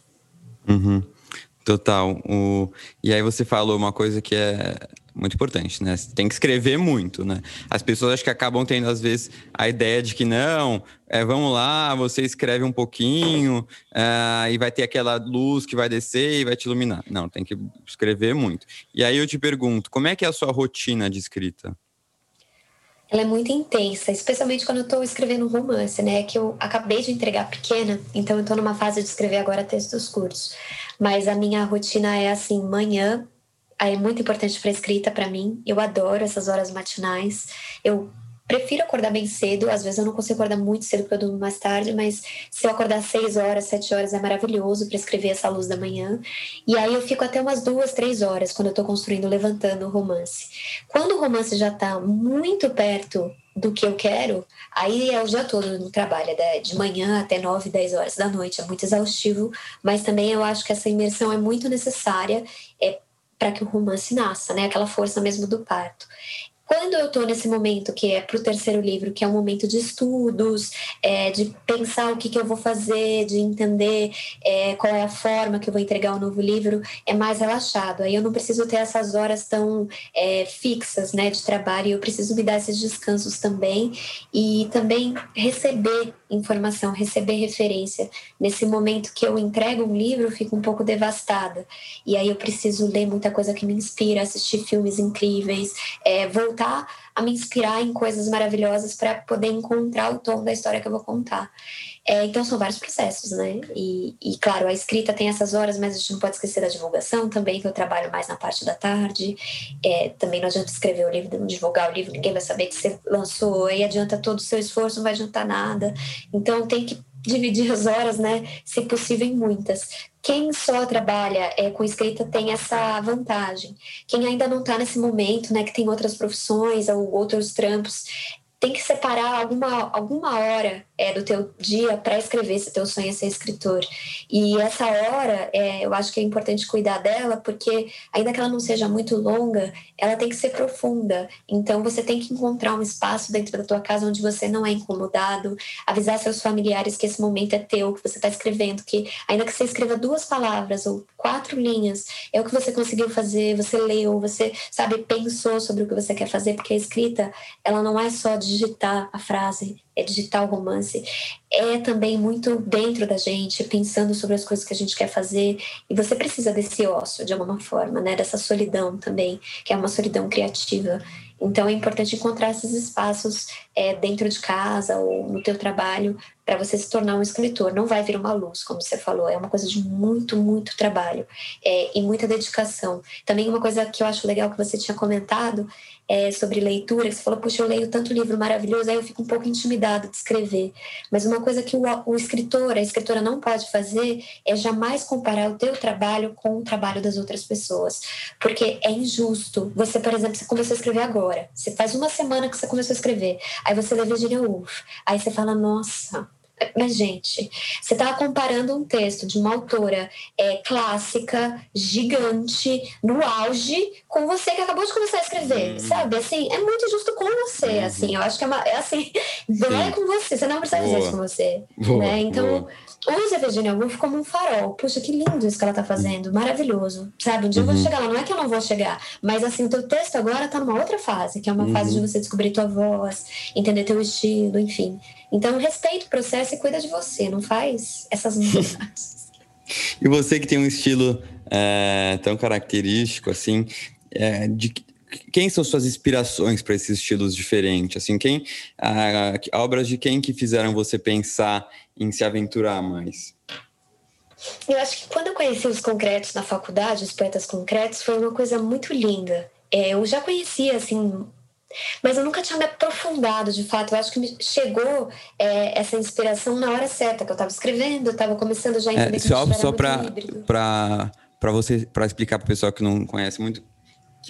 Uhum. Total. O... E aí você falou uma coisa que é muito importante, né? Tem que escrever muito, né? As pessoas acho que acabam tendo, às vezes, a ideia de que não, é, vamos lá, você escreve um pouquinho é, e vai ter aquela luz que vai descer e vai te iluminar. Não, tem que escrever muito. E aí eu te pergunto, como é que é a sua rotina de escrita? Ela é muito intensa, especialmente quando eu estou escrevendo um romance, né? Que eu acabei de entregar pequena, então eu estou numa fase de escrever agora textos curtos. Mas a minha rotina é assim: manhã é muito importante para escrita para mim. Eu adoro essas horas matinais. Eu prefiro acordar bem cedo. Às vezes eu não consigo acordar muito cedo porque eu durmo mais tarde, mas se eu acordar seis horas, sete horas é maravilhoso para escrever essa luz da manhã. E aí eu fico até umas duas, três horas quando eu estou construindo, levantando o romance. Quando o romance já está muito perto do que eu quero, aí é o dia todo no trabalho, é de manhã até 9, 10 horas da noite, é muito exaustivo, mas também eu acho que essa imersão é muito necessária, é para que o romance nasça, né? Aquela força mesmo do parto. Quando eu estou nesse momento que é para o terceiro livro, que é um momento de estudos, é, de pensar o que, que eu vou fazer, de entender é, qual é a forma que eu vou entregar o novo livro, é mais relaxado. Aí eu não preciso ter essas horas tão é, fixas né, de trabalho, eu preciso me dar esses descansos também e também receber informação, receber referência. Nesse momento que eu entrego um livro, eu fico um pouco devastada. E aí eu preciso ler muita coisa que me inspira, assistir filmes incríveis, é, voltar a me inspirar em coisas maravilhosas para poder encontrar o tom da história que eu vou contar. É, então são vários processos, né? E, e, claro, a escrita tem essas horas, mas a gente não pode esquecer da divulgação também, que eu trabalho mais na parte da tarde. É, também não adianta escrever o livro, divulgar o livro, ninguém vai saber que você lançou, e adianta todo o seu esforço, não vai adiantar nada. Então tem que dividir as horas, né? Se possível, em muitas. Quem só trabalha é, com escrita tem essa vantagem. Quem ainda não está nesse momento, né, que tem outras profissões ou outros trampos, tem que separar alguma, alguma hora é, do teu dia para escrever se teu sonho é ser escritor. E essa hora, é, eu acho que é importante cuidar dela, porque ainda que ela não seja muito longa, ela tem que ser profunda. Então você tem que encontrar um espaço dentro da tua casa onde você não é incomodado, avisar seus familiares que esse momento é teu, que você está escrevendo, que ainda que você escreva duas palavras ou quatro linhas, é o que você conseguiu fazer, você leu, você sabe pensou sobre o que você quer fazer, porque a escrita ela não é só digitar a frase, é digitar o romance, é também muito dentro da gente, pensando sobre as coisas que a gente quer fazer. E você precisa desse ócio, de alguma forma, né? Dessa solidão também, que é uma solidão criativa. Então é importante encontrar esses espaços é, dentro de casa ou no teu trabalho para você se tornar um escritor. Não vai vir uma luz, como você falou. É uma coisa de muito, muito trabalho é, e muita dedicação. Também uma coisa que eu acho legal que você tinha comentado é, sobre leitura, você falou, puxa, eu leio tanto livro maravilhoso, aí eu fico um pouco intimidada de escrever. Mas uma coisa que o, o escritor, a escritora não pode fazer é jamais comparar o teu trabalho com o trabalho das outras pessoas. Porque é injusto. Você, por exemplo, você começou a escrever agora. Você faz uma semana que você começou a escrever. Aí você lê Virginia Woolf. Aí você fala, nossa, mas, gente, você está comparando um texto de uma autora é, clássica, gigante, no auge, com você que acabou de começar a escrever, uhum. sabe? Assim, é muito justo com você, uhum. assim. Eu acho que é, uma, é assim, [laughs] não é com você, você não precisa fazer isso com você. Boa. Né? Então, Boa. use a Virginia Woolf como um farol. Puxa, que lindo isso que ela está fazendo, maravilhoso, sabe? Um dia uhum. eu vou uhum. chegar lá, não é que eu não vou chegar, mas, assim, o teu texto agora está numa outra fase, que é uma fase de uhum. você descobrir tua voz, entender teu estilo, enfim. Então, respeita o processo e cuida de você, não faz essas [laughs] mudanças. e você que tem um estilo é, tão característico, assim, é, de quem são suas inspirações para esses estilos diferentes? Assim, quem a, a, obras de quem que fizeram você pensar em se aventurar mais? Eu acho que quando eu conheci os concretos na faculdade, os poetas concretos, foi uma coisa muito linda. É, eu já conhecia assim mas eu nunca tinha me aprofundado, de fato. Eu acho que me chegou é, essa inspiração na hora certa, que eu estava escrevendo, eu estava começando já a entender é, que Só, só para você, para explicar para o pessoal que não conhece muito,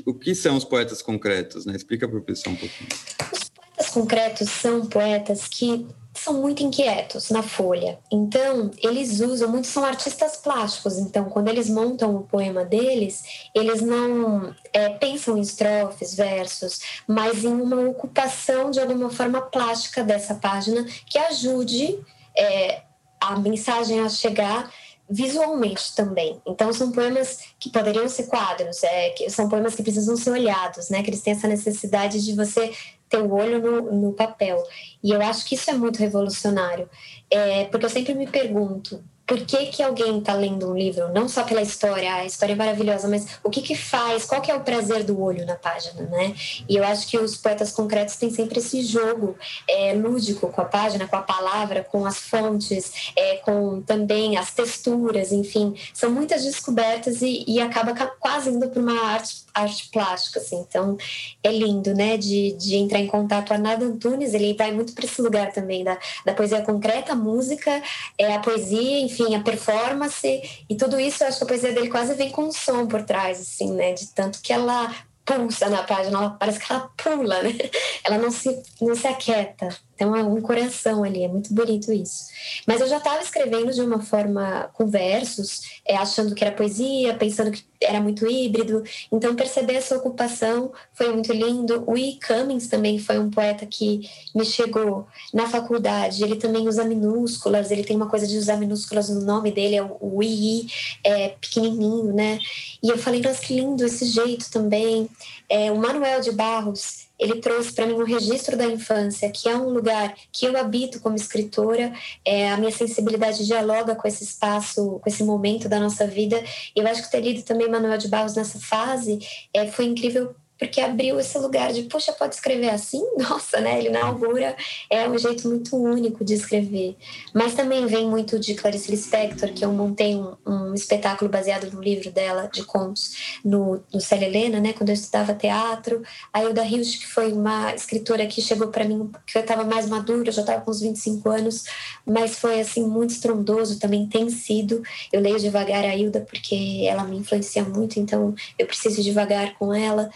o que são os poetas concretos, né? Explica para o pessoal um pouquinho. Os poetas concretos são poetas que são muito inquietos na folha. Então, eles usam, muitos são artistas plásticos, então, quando eles montam o poema deles, eles não é, pensam em estrofes, versos, mas em uma ocupação de alguma forma plástica dessa página que ajude é, a mensagem a chegar visualmente também. Então são poemas que poderiam ser quadros, é, que são poemas que precisam ser olhados, né? Que eles têm essa necessidade de você ter o olho no, no papel. E eu acho que isso é muito revolucionário, é, porque eu sempre me pergunto por que, que alguém está lendo um livro, não só pela história, a história é maravilhosa, mas o que que faz, qual que é o prazer do olho na página, né? E eu acho que os poetas concretos têm sempre esse jogo é, lúdico com a página, com a palavra, com as fontes, é, com também as texturas, enfim, são muitas descobertas e, e acaba quase indo para uma arte arte plástica, assim. Então, é lindo, né, de, de entrar em contato. Arnaldo Antunes, ele vai muito para esse lugar também da, da poesia concreta, a música, é a poesia, enfim, a performance e tudo isso. Eu acho que a poesia dele quase vem com um som por trás, assim, né, de tanto que ela pulsa na página, ela parece que ela pula, né? [laughs] Ela não se, não se aquieta. Tem um coração ali, é muito bonito isso. Mas eu já estava escrevendo de uma forma com versos, é, achando que era poesia, pensando que era muito híbrido. Então, perceber essa ocupação foi muito lindo. O E. Cummings também foi um poeta que me chegou na faculdade. Ele também usa minúsculas, ele tem uma coisa de usar minúsculas no nome dele, é o I, é pequenininho, né? E eu falei, nossa, que lindo esse jeito também. É, o Manuel de Barros, ele trouxe para mim um registro da infância, que é um lugar que eu habito como escritora, é, a minha sensibilidade dialoga com esse espaço, com esse momento da nossa vida. E eu acho que ter lido também Manuel de Barros nessa fase é, foi incrível porque abriu esse lugar de, puxa, pode escrever assim? [laughs] Nossa, né? Ele inaugura, é um jeito muito único de escrever. Mas também vem muito de Clarice Lispector, que eu montei um, um espetáculo baseado no livro dela, de contos, no, no Célia Helena, né? Quando eu estudava teatro. A Hilda Hilst, que foi uma escritora que chegou para mim, que eu estava mais madura, eu já estava com uns 25 anos, mas foi, assim, muito estrondoso, também tem sido. Eu leio devagar a Hilda porque ela me influencia muito, então eu preciso devagar com ela.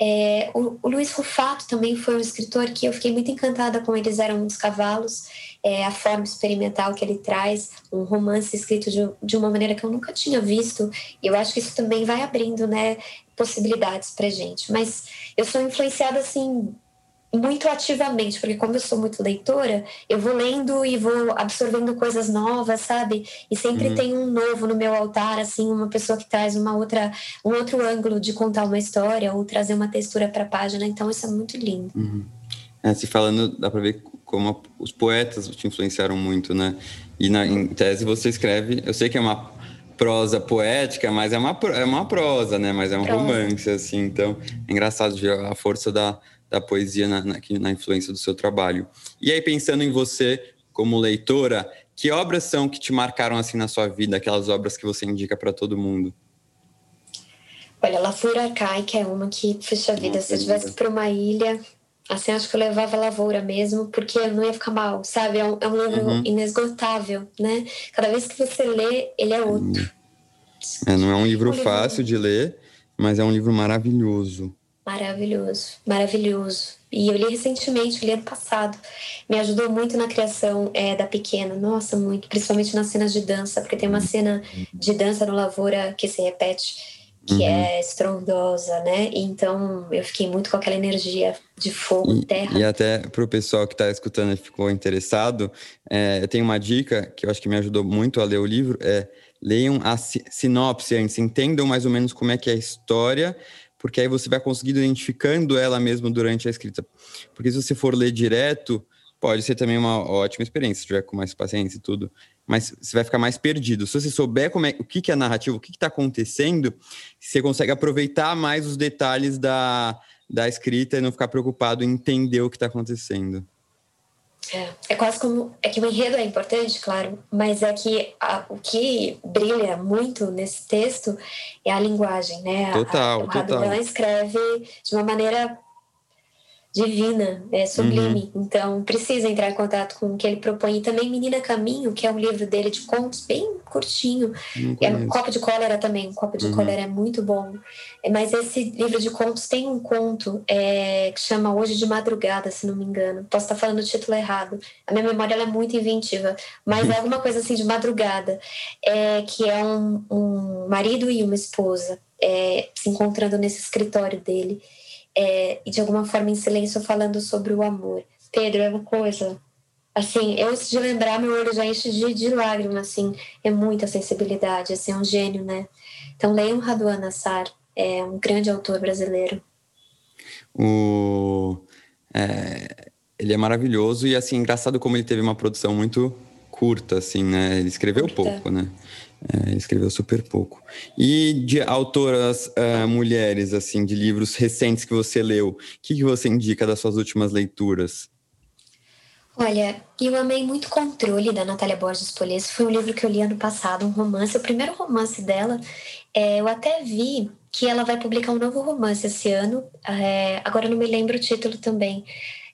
É, o, o, Luiz Rufato também foi um escritor que eu fiquei muito encantada com Eles Eram Uns Cavalos, é, a forma experimental que ele traz, um romance escrito de, de uma maneira que eu nunca tinha visto, e eu acho que isso também vai abrindo né, possibilidades para gente. Mas eu sou influenciada assim muito ativamente, porque como eu sou muito leitora, eu vou lendo e vou absorvendo coisas novas, sabe? E sempre uhum. tem um novo no meu altar, assim, uma pessoa que traz uma outra, um outro ângulo de contar uma história ou trazer uma textura para a página. Então isso é muito lindo. Uhum. É, se falando, dá para ver como os poetas te influenciaram muito, né? E na, em tese você escreve, eu sei que é uma prosa poética, mas é uma, é uma prosa, né? Mas é um prosa. romance, assim. Então, é engraçado ver a força da, da poesia na, na, na influência do seu trabalho. E aí, pensando em você como leitora, que obras são que te marcaram assim na sua vida, aquelas obras que você indica para todo mundo? Olha, Lavoura Arcaica é uma que, puxa vida, Nossa, se eu tivesse para uma ilha, assim, acho que eu levava lavoura mesmo, porque não ia ficar mal, sabe? É um, é um livro uhum. inesgotável, né? Cada vez que você lê, ele é outro. É, não é um livro fácil de ler, mas é um livro maravilhoso. Maravilhoso, maravilhoso. E eu li recentemente, li ano passado. Me ajudou muito na criação é, da pequena, nossa, muito, principalmente nas cenas de dança, porque tem uma cena de dança no Lavoura que se repete que uhum. é estrondosa, né? Então eu fiquei muito com aquela energia de fogo, e, terra. E até para o pessoal que está escutando e ficou interessado, é, eu tenho uma dica que eu acho que me ajudou muito a ler o livro: é leiam a sinopse antes, entendam mais ou menos como é que é a história, porque aí você vai conseguindo identificando ela mesmo durante a escrita. Porque se você for ler direto, pode ser também uma ótima experiência, se tiver com mais paciência e tudo mas você vai ficar mais perdido. Se você souber como é, o que, que é narrativa, o que está acontecendo, você consegue aproveitar mais os detalhes da, da escrita e não ficar preocupado em entender o que está acontecendo. É, é quase como. É que o enredo é importante, claro, mas é que a, o que brilha muito nesse texto é a linguagem, né? Total, a, a, o total. escreve de uma maneira divina, é sublime. Uhum. Então, precisa entrar em contato com o que ele propõe. E também Menina Caminho, que é um livro dele de contos bem curtinho. É um copo de cólera também. Um copo de uhum. cólera é muito bom. É, mas esse livro de contos tem um conto é, que chama Hoje de Madrugada, se não me engano. Posso estar falando o título errado. A minha memória é muito inventiva. Mas é alguma coisa assim de madrugada. É, que é um, um marido e uma esposa é, se encontrando nesse escritório dele é, e de alguma forma em silêncio falando sobre o amor. Pedro, é uma coisa. Assim, eu antes de lembrar, meu olho já enche de, de lágrimas, assim, é muita sensibilidade, assim, é um gênio, né? Então leiam Raduan Nassar, é um grande autor brasileiro. O... É, ele é maravilhoso e, assim, engraçado como ele teve uma produção muito curta, assim, né? Ele escreveu curta. pouco, né? É, escreveu super pouco. E de autoras uh, mulheres, assim, de livros recentes que você leu, o que, que você indica das suas últimas leituras? Olha, eu amei muito Controle, da Natália Borges Polese. Foi um livro que eu li ano passado, um romance, o primeiro romance dela. É, eu até vi que ela vai publicar um novo romance esse ano. É, agora não me lembro o título também.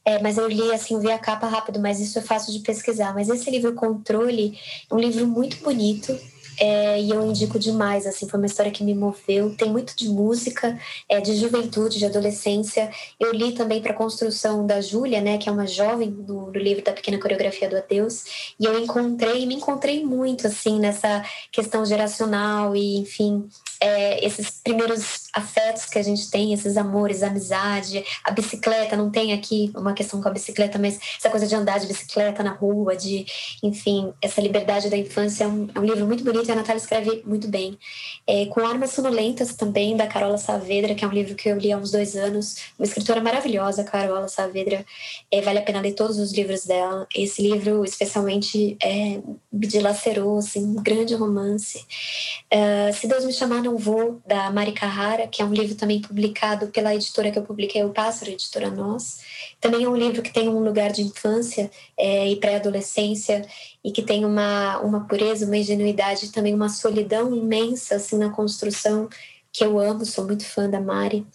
É, mas eu li assim, vi a capa rápido, mas isso é fácil de pesquisar. Mas esse livro Controle é um livro muito bonito, é, e eu indico demais, assim, foi uma história que me moveu. Tem muito de música, é, de juventude, de adolescência. Eu li também para a construção da Júlia, né, que é uma jovem do, livro da Pequena Coreografia do Adeus, e eu encontrei, me encontrei muito, assim, nessa questão geracional e, enfim, é, esses primeiros afetos que a gente tem, esses amores, a amizade, a bicicleta, não tem aqui uma questão com a bicicleta, mas essa coisa de andar de bicicleta na rua, de, enfim, essa liberdade da infância é um, é um livro muito bonito e a Natália escreve muito bem. É, com Armas Sonolentas também, da Carola Saavedra, que é um livro que eu li há uns dois anos, uma escritora maravilhosa, Carola Saavedra, é, vale a pena ler todos os livros dela. Esse livro, especialmente, é, me dilacerou, assim, um grande romance. Uh, Se Deus Me Chamar, Não Vou, da Mari Carrara, que é um livro também publicado pela editora que eu publiquei, o Pássaro, editora Nós. Também é um livro que tem um lugar de infância é, e pré-adolescência e que tem uma, uma pureza, uma ingenuidade, também uma solidão imensa assim na construção que eu amo, sou muito fã da Mari.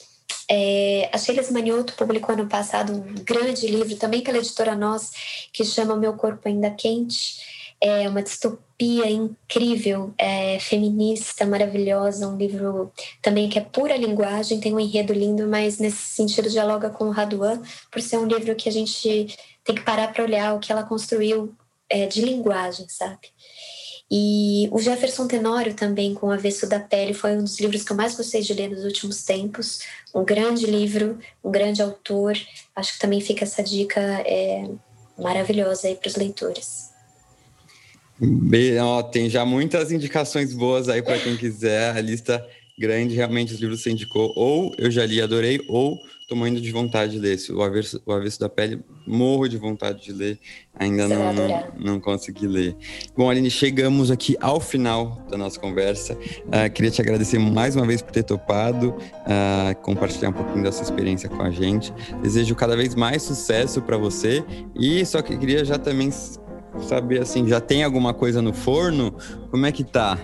É, a Sheila Manioto publicou ano passado um grande livro, também pela editora Nós, que chama Meu Corpo Ainda Quente é uma distopia incrível, é, feminista, maravilhosa, um livro também que é pura linguagem, tem um enredo lindo, mas nesse sentido dialoga com o Raduan, por ser um livro que a gente tem que parar para olhar o que ela construiu é, de linguagem, sabe? E o Jefferson Tenório também, com o Avesso da Pele, foi um dos livros que eu mais gostei de ler nos últimos tempos. Um grande livro, um grande autor. Acho que também fica essa dica é, maravilhosa aí para os leitores. Bem, ó, tem já muitas indicações boas aí para quem quiser. A lista grande, realmente, os livros que você indicou, ou eu já li adorei, ou tô morrendo de vontade de ler. O Avesso, o Avesso da Pele, morro de vontade de ler. Ainda não, não, não, consegui ler. Bom, Aline, chegamos aqui ao final da nossa conversa. Uh, queria te agradecer mais uma vez por ter topado, uh, compartilhar um pouquinho da sua experiência com a gente. Desejo cada vez mais sucesso para você e só que queria já também saber assim, já tem alguma coisa no forno? Como é que tá?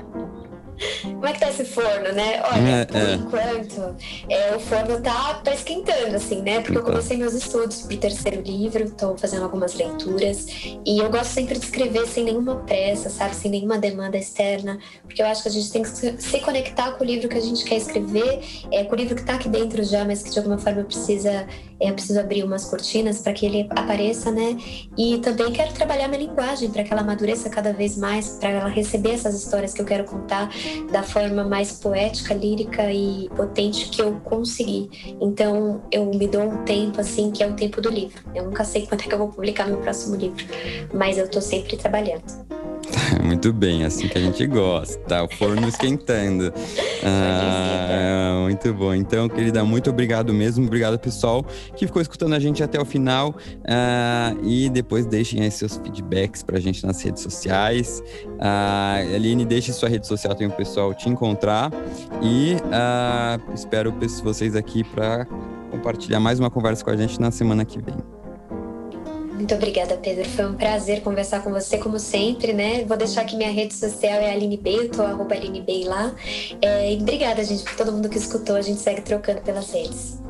Como é que tá esse forno, né? Olha, é, por é. enquanto, é, o forno tá, tá esquentando, assim, né? Porque eu comecei meus estudos pro terceiro livro, tô fazendo algumas leituras. E eu gosto sempre de escrever sem nenhuma pressa, sabe? Sem nenhuma demanda externa. Porque eu acho que a gente tem que se conectar com o livro que a gente quer escrever, é, com o livro que tá aqui dentro já, mas que de alguma forma precisa, preciso abrir umas cortinas para que ele apareça, né? E também quero trabalhar minha linguagem para que ela amadureça cada vez mais, para ela receber essas histórias que eu quero contar da forma mais poética, lírica e potente que eu consegui. Então eu me dou um tempo assim que é o tempo do livro. Eu nunca sei quando é que eu vou publicar meu próximo livro, mas eu tô sempre trabalhando. [laughs] Muito bem, assim que a gente gosta. O forno esquentando. [laughs] Ah, muito bom. Então, querida, muito obrigado mesmo. Obrigado, pessoal, que ficou escutando a gente até o final. Ah, e depois deixem aí seus feedbacks pra gente nas redes sociais. Ah, Aline, deixe sua rede social também o pessoal te encontrar. E ah, espero vocês aqui para compartilhar mais uma conversa com a gente na semana que vem. Muito obrigada, Pedro. Foi um prazer conversar com você, como sempre, né? Vou deixar que minha rede social é Aline Bey, eu tô arroba Aline Bey lá. É, e obrigada, gente, por todo mundo que escutou. A gente segue trocando pelas redes.